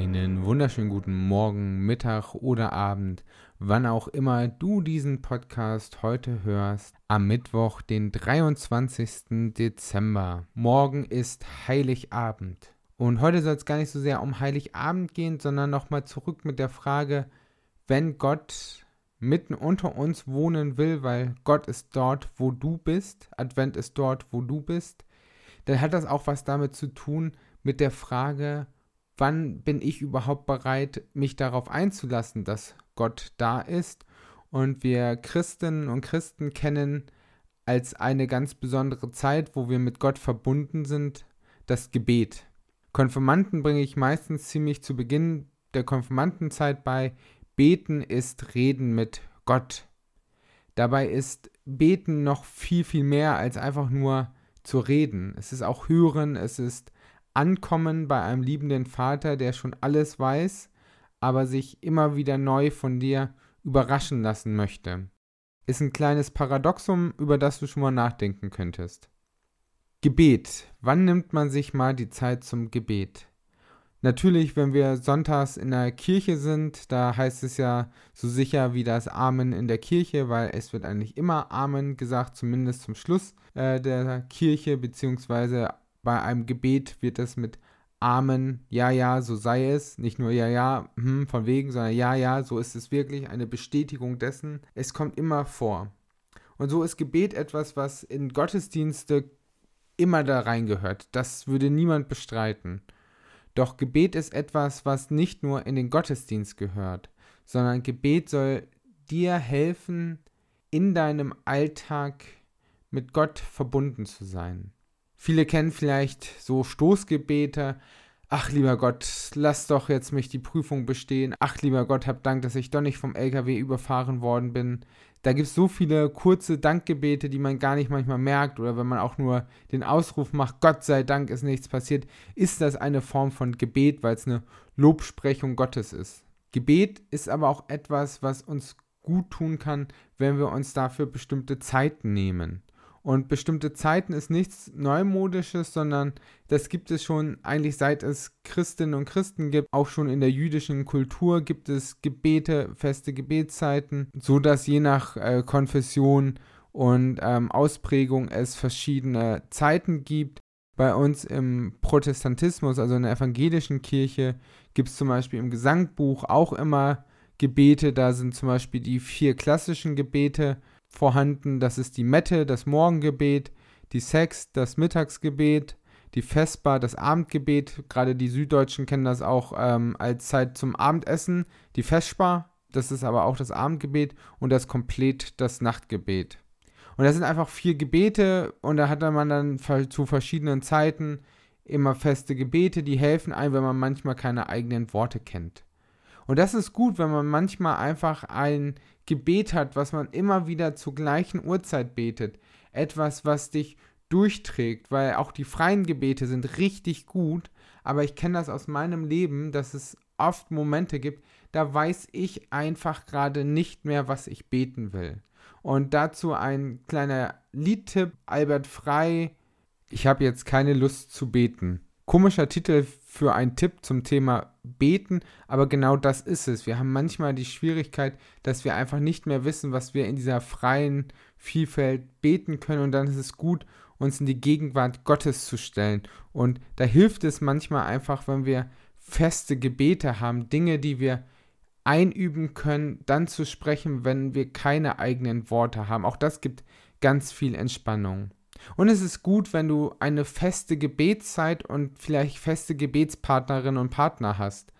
Einen wunderschönen guten Morgen, Mittag oder Abend, wann auch immer du diesen Podcast heute hörst, am Mittwoch, den 23. Dezember. Morgen ist Heiligabend. Und heute soll es gar nicht so sehr um Heiligabend gehen, sondern nochmal zurück mit der Frage, wenn Gott mitten unter uns wohnen will, weil Gott ist dort, wo du bist, Advent ist dort, wo du bist, dann hat das auch was damit zu tun mit der Frage, wann bin ich überhaupt bereit, mich darauf einzulassen, dass Gott da ist. Und wir Christinnen und Christen kennen als eine ganz besondere Zeit, wo wir mit Gott verbunden sind, das Gebet. Konfirmanden bringe ich meistens ziemlich zu Beginn der Konfirmandenzeit bei. Beten ist Reden mit Gott. Dabei ist Beten noch viel, viel mehr als einfach nur zu reden. Es ist auch Hören, es ist Ankommen bei einem liebenden Vater, der schon alles weiß, aber sich immer wieder neu von dir überraschen lassen möchte. Ist ein kleines Paradoxum, über das du schon mal nachdenken könntest. Gebet. Wann nimmt man sich mal die Zeit zum Gebet? Natürlich, wenn wir sonntags in der Kirche sind, da heißt es ja so sicher wie das Amen in der Kirche, weil es wird eigentlich immer Amen gesagt, zumindest zum Schluss äh, der Kirche, beziehungsweise bei einem Gebet wird es mit Amen, ja, ja, so sei es, nicht nur ja, ja, hm, von wegen, sondern ja, ja, so ist es wirklich, eine Bestätigung dessen. Es kommt immer vor. Und so ist Gebet etwas, was in Gottesdienste immer da reingehört. Das würde niemand bestreiten. Doch Gebet ist etwas, was nicht nur in den Gottesdienst gehört, sondern Gebet soll dir helfen, in deinem Alltag mit Gott verbunden zu sein. Viele kennen vielleicht so Stoßgebete. Ach lieber Gott, lass doch jetzt mich die Prüfung bestehen. Ach lieber Gott, hab Dank, dass ich doch nicht vom LKW überfahren worden bin. Da gibt es so viele kurze Dankgebete, die man gar nicht manchmal merkt. Oder wenn man auch nur den Ausruf macht, Gott sei Dank ist nichts passiert, ist das eine Form von Gebet, weil es eine Lobsprechung Gottes ist. Gebet ist aber auch etwas, was uns gut tun kann, wenn wir uns dafür bestimmte Zeiten nehmen. Und bestimmte Zeiten ist nichts Neumodisches, sondern das gibt es schon eigentlich seit es Christinnen und Christen gibt. Auch schon in der jüdischen Kultur gibt es Gebete, feste Gebetszeiten, so dass je nach äh, Konfession und ähm, Ausprägung es verschiedene Zeiten gibt. Bei uns im Protestantismus, also in der evangelischen Kirche, gibt es zum Beispiel im Gesangbuch auch immer Gebete. Da sind zum Beispiel die vier klassischen Gebete vorhanden. Das ist die Mette, das Morgengebet, die Sex, das Mittagsgebet, die Vesper, das Abendgebet. Gerade die Süddeutschen kennen das auch ähm, als Zeit zum Abendessen. Die Vesper, das ist aber auch das Abendgebet und das Komplett, das Nachtgebet. Und das sind einfach vier Gebete und da hat man dann zu verschiedenen Zeiten immer feste Gebete, die helfen einem, wenn man manchmal keine eigenen Worte kennt. Und das ist gut, wenn man manchmal einfach ein Gebet hat, was man immer wieder zur gleichen Uhrzeit betet. Etwas, was dich durchträgt, weil auch die freien Gebete sind richtig gut, aber ich kenne das aus meinem Leben, dass es oft Momente gibt, da weiß ich einfach gerade nicht mehr, was ich beten will. Und dazu ein kleiner Liedtipp, Albert Frei, ich habe jetzt keine Lust zu beten. Komischer Titel für einen Tipp zum Thema Beten, aber genau das ist es. Wir haben manchmal die Schwierigkeit, dass wir einfach nicht mehr wissen, was wir in dieser freien Vielfalt beten können und dann ist es gut, uns in die Gegenwart Gottes zu stellen. Und da hilft es manchmal einfach, wenn wir feste Gebete haben, Dinge, die wir einüben können, dann zu sprechen, wenn wir keine eigenen Worte haben. Auch das gibt ganz viel Entspannung. Und es ist gut, wenn du eine feste Gebetszeit und vielleicht feste Gebetspartnerinnen und Partner hast.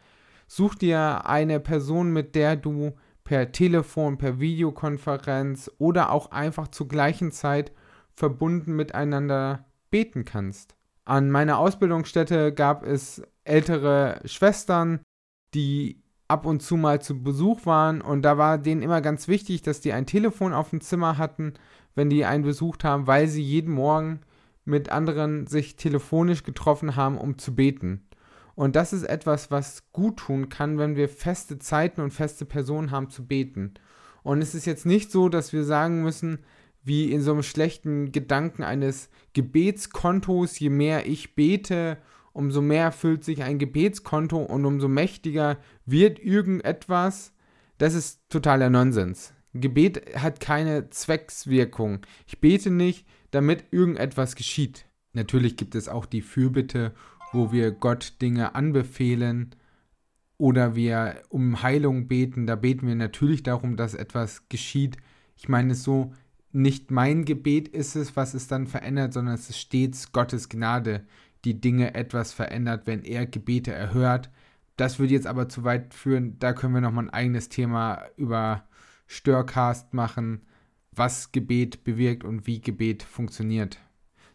Such dir eine Person, mit der du per Telefon, per Videokonferenz oder auch einfach zur gleichen Zeit verbunden miteinander beten kannst. An meiner Ausbildungsstätte gab es ältere Schwestern, die ab und zu mal zu Besuch waren und da war denen immer ganz wichtig, dass die ein Telefon auf dem Zimmer hatten, wenn die einen besucht haben, weil sie jeden Morgen mit anderen sich telefonisch getroffen haben, um zu beten. Und das ist etwas, was gut tun kann, wenn wir feste Zeiten und feste Personen haben zu beten. Und es ist jetzt nicht so, dass wir sagen müssen, wie in so einem schlechten Gedanken eines Gebetskontos, je mehr ich bete, umso mehr füllt sich ein Gebetskonto und umso mächtiger wird irgendetwas. Das ist totaler Nonsens. Gebet hat keine Zweckswirkung. Ich bete nicht, damit irgendetwas geschieht. Natürlich gibt es auch die Fürbitte, wo wir Gott Dinge anbefehlen oder wir um Heilung beten. Da beten wir natürlich darum, dass etwas geschieht. Ich meine es so, nicht mein Gebet ist es, was es dann verändert, sondern es ist stets Gottes Gnade, die Dinge etwas verändert, wenn er Gebete erhört. Das würde jetzt aber zu weit führen. Da können wir nochmal ein eigenes Thema über Störcast machen, was Gebet bewirkt und wie Gebet funktioniert.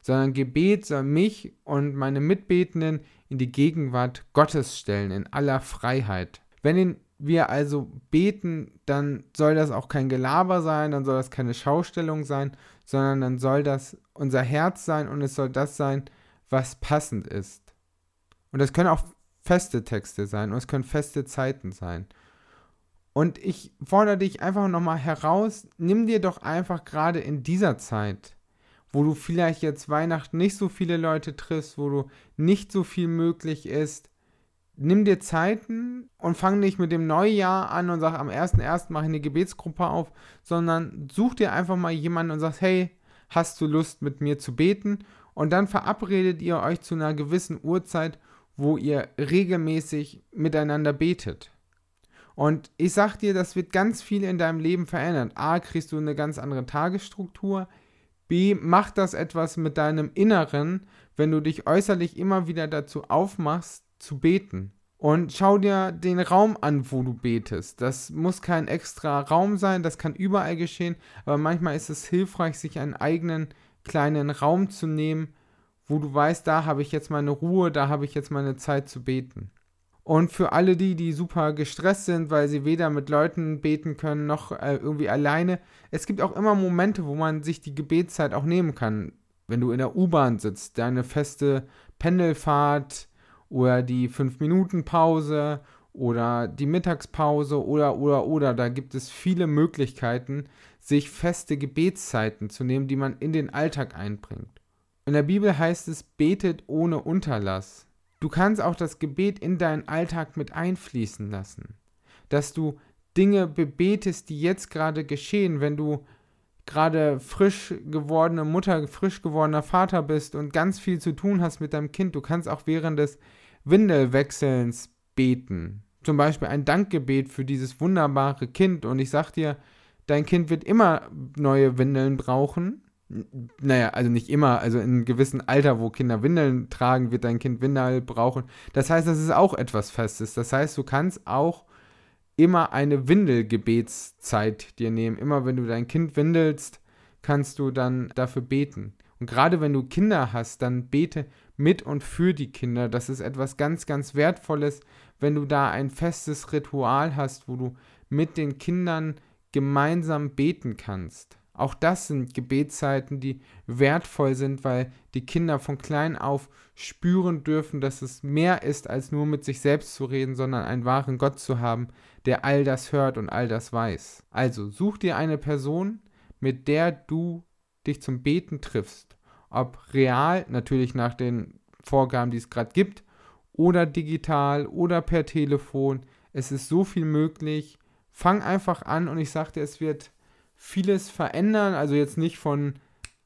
Sondern Gebet soll mich und meine Mitbetenden in die Gegenwart Gottes stellen, in aller Freiheit. Wenn wir also beten, dann soll das auch kein Gelaber sein, dann soll das keine Schaustellung sein, sondern dann soll das unser Herz sein und es soll das sein, was passend ist. Und das können auch feste Texte sein und es können feste Zeiten sein. Und ich fordere dich einfach nochmal heraus, nimm dir doch einfach gerade in dieser Zeit, wo du vielleicht jetzt Weihnachten nicht so viele Leute triffst, wo du nicht so viel möglich ist, nimm dir Zeiten und fang nicht mit dem Neujahr an und sag am 1.1. mache ich eine Gebetsgruppe auf, sondern such dir einfach mal jemanden und sagst, hey, hast du Lust mit mir zu beten? Und dann verabredet ihr euch zu einer gewissen Uhrzeit, wo ihr regelmäßig miteinander betet. Und ich sag dir, das wird ganz viel in deinem Leben verändern. A, kriegst du eine ganz andere Tagesstruktur. B, macht das etwas mit deinem Inneren, wenn du dich äußerlich immer wieder dazu aufmachst, zu beten. Und schau dir den Raum an, wo du betest. Das muss kein extra Raum sein, das kann überall geschehen, aber manchmal ist es hilfreich, sich einen eigenen kleinen Raum zu nehmen, wo du weißt, da habe ich jetzt meine Ruhe, da habe ich jetzt meine Zeit zu beten. Und für alle die, die super gestresst sind, weil sie weder mit Leuten beten können noch äh, irgendwie alleine, es gibt auch immer Momente, wo man sich die Gebetszeit auch nehmen kann. Wenn du in der U-Bahn sitzt, deine feste Pendelfahrt oder die 5-Minuten-Pause oder die Mittagspause oder, oder, oder. Da gibt es viele Möglichkeiten, sich feste Gebetszeiten zu nehmen, die man in den Alltag einbringt. In der Bibel heißt es, betet ohne Unterlass. Du kannst auch das Gebet in deinen Alltag mit einfließen lassen. Dass du Dinge bebetest, die jetzt gerade geschehen, wenn du gerade frisch gewordene Mutter, frisch gewordener Vater bist und ganz viel zu tun hast mit deinem Kind. Du kannst auch während des Windelwechselns beten. Zum Beispiel ein Dankgebet für dieses wunderbare Kind. Und ich sag dir, dein Kind wird immer neue Windeln brauchen. Naja, also nicht immer, also in einem gewissen Alter, wo Kinder Windeln tragen, wird dein Kind Windel brauchen. Das heißt, das ist auch etwas Festes. Das heißt, du kannst auch immer eine Windelgebetszeit dir nehmen. Immer wenn du dein Kind windelst, kannst du dann dafür beten. Und gerade wenn du Kinder hast, dann bete mit und für die Kinder. Das ist etwas ganz, ganz Wertvolles, wenn du da ein festes Ritual hast, wo du mit den Kindern gemeinsam beten kannst. Auch das sind Gebetszeiten, die wertvoll sind, weil die Kinder von klein auf spüren dürfen, dass es mehr ist, als nur mit sich selbst zu reden, sondern einen wahren Gott zu haben, der all das hört und all das weiß. Also such dir eine Person, mit der du dich zum Beten triffst. Ob real, natürlich nach den Vorgaben, die es gerade gibt, oder digital oder per Telefon. Es ist so viel möglich. Fang einfach an und ich sagte, es wird vieles verändern. Also jetzt nicht von,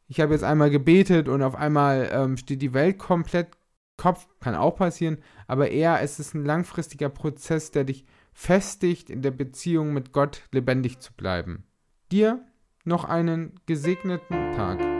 ich habe jetzt einmal gebetet und auf einmal ähm, steht die Welt komplett Kopf, kann auch passieren, aber eher es ist ein langfristiger Prozess, der dich festigt, in der Beziehung mit Gott lebendig zu bleiben. Dir noch einen gesegneten Tag.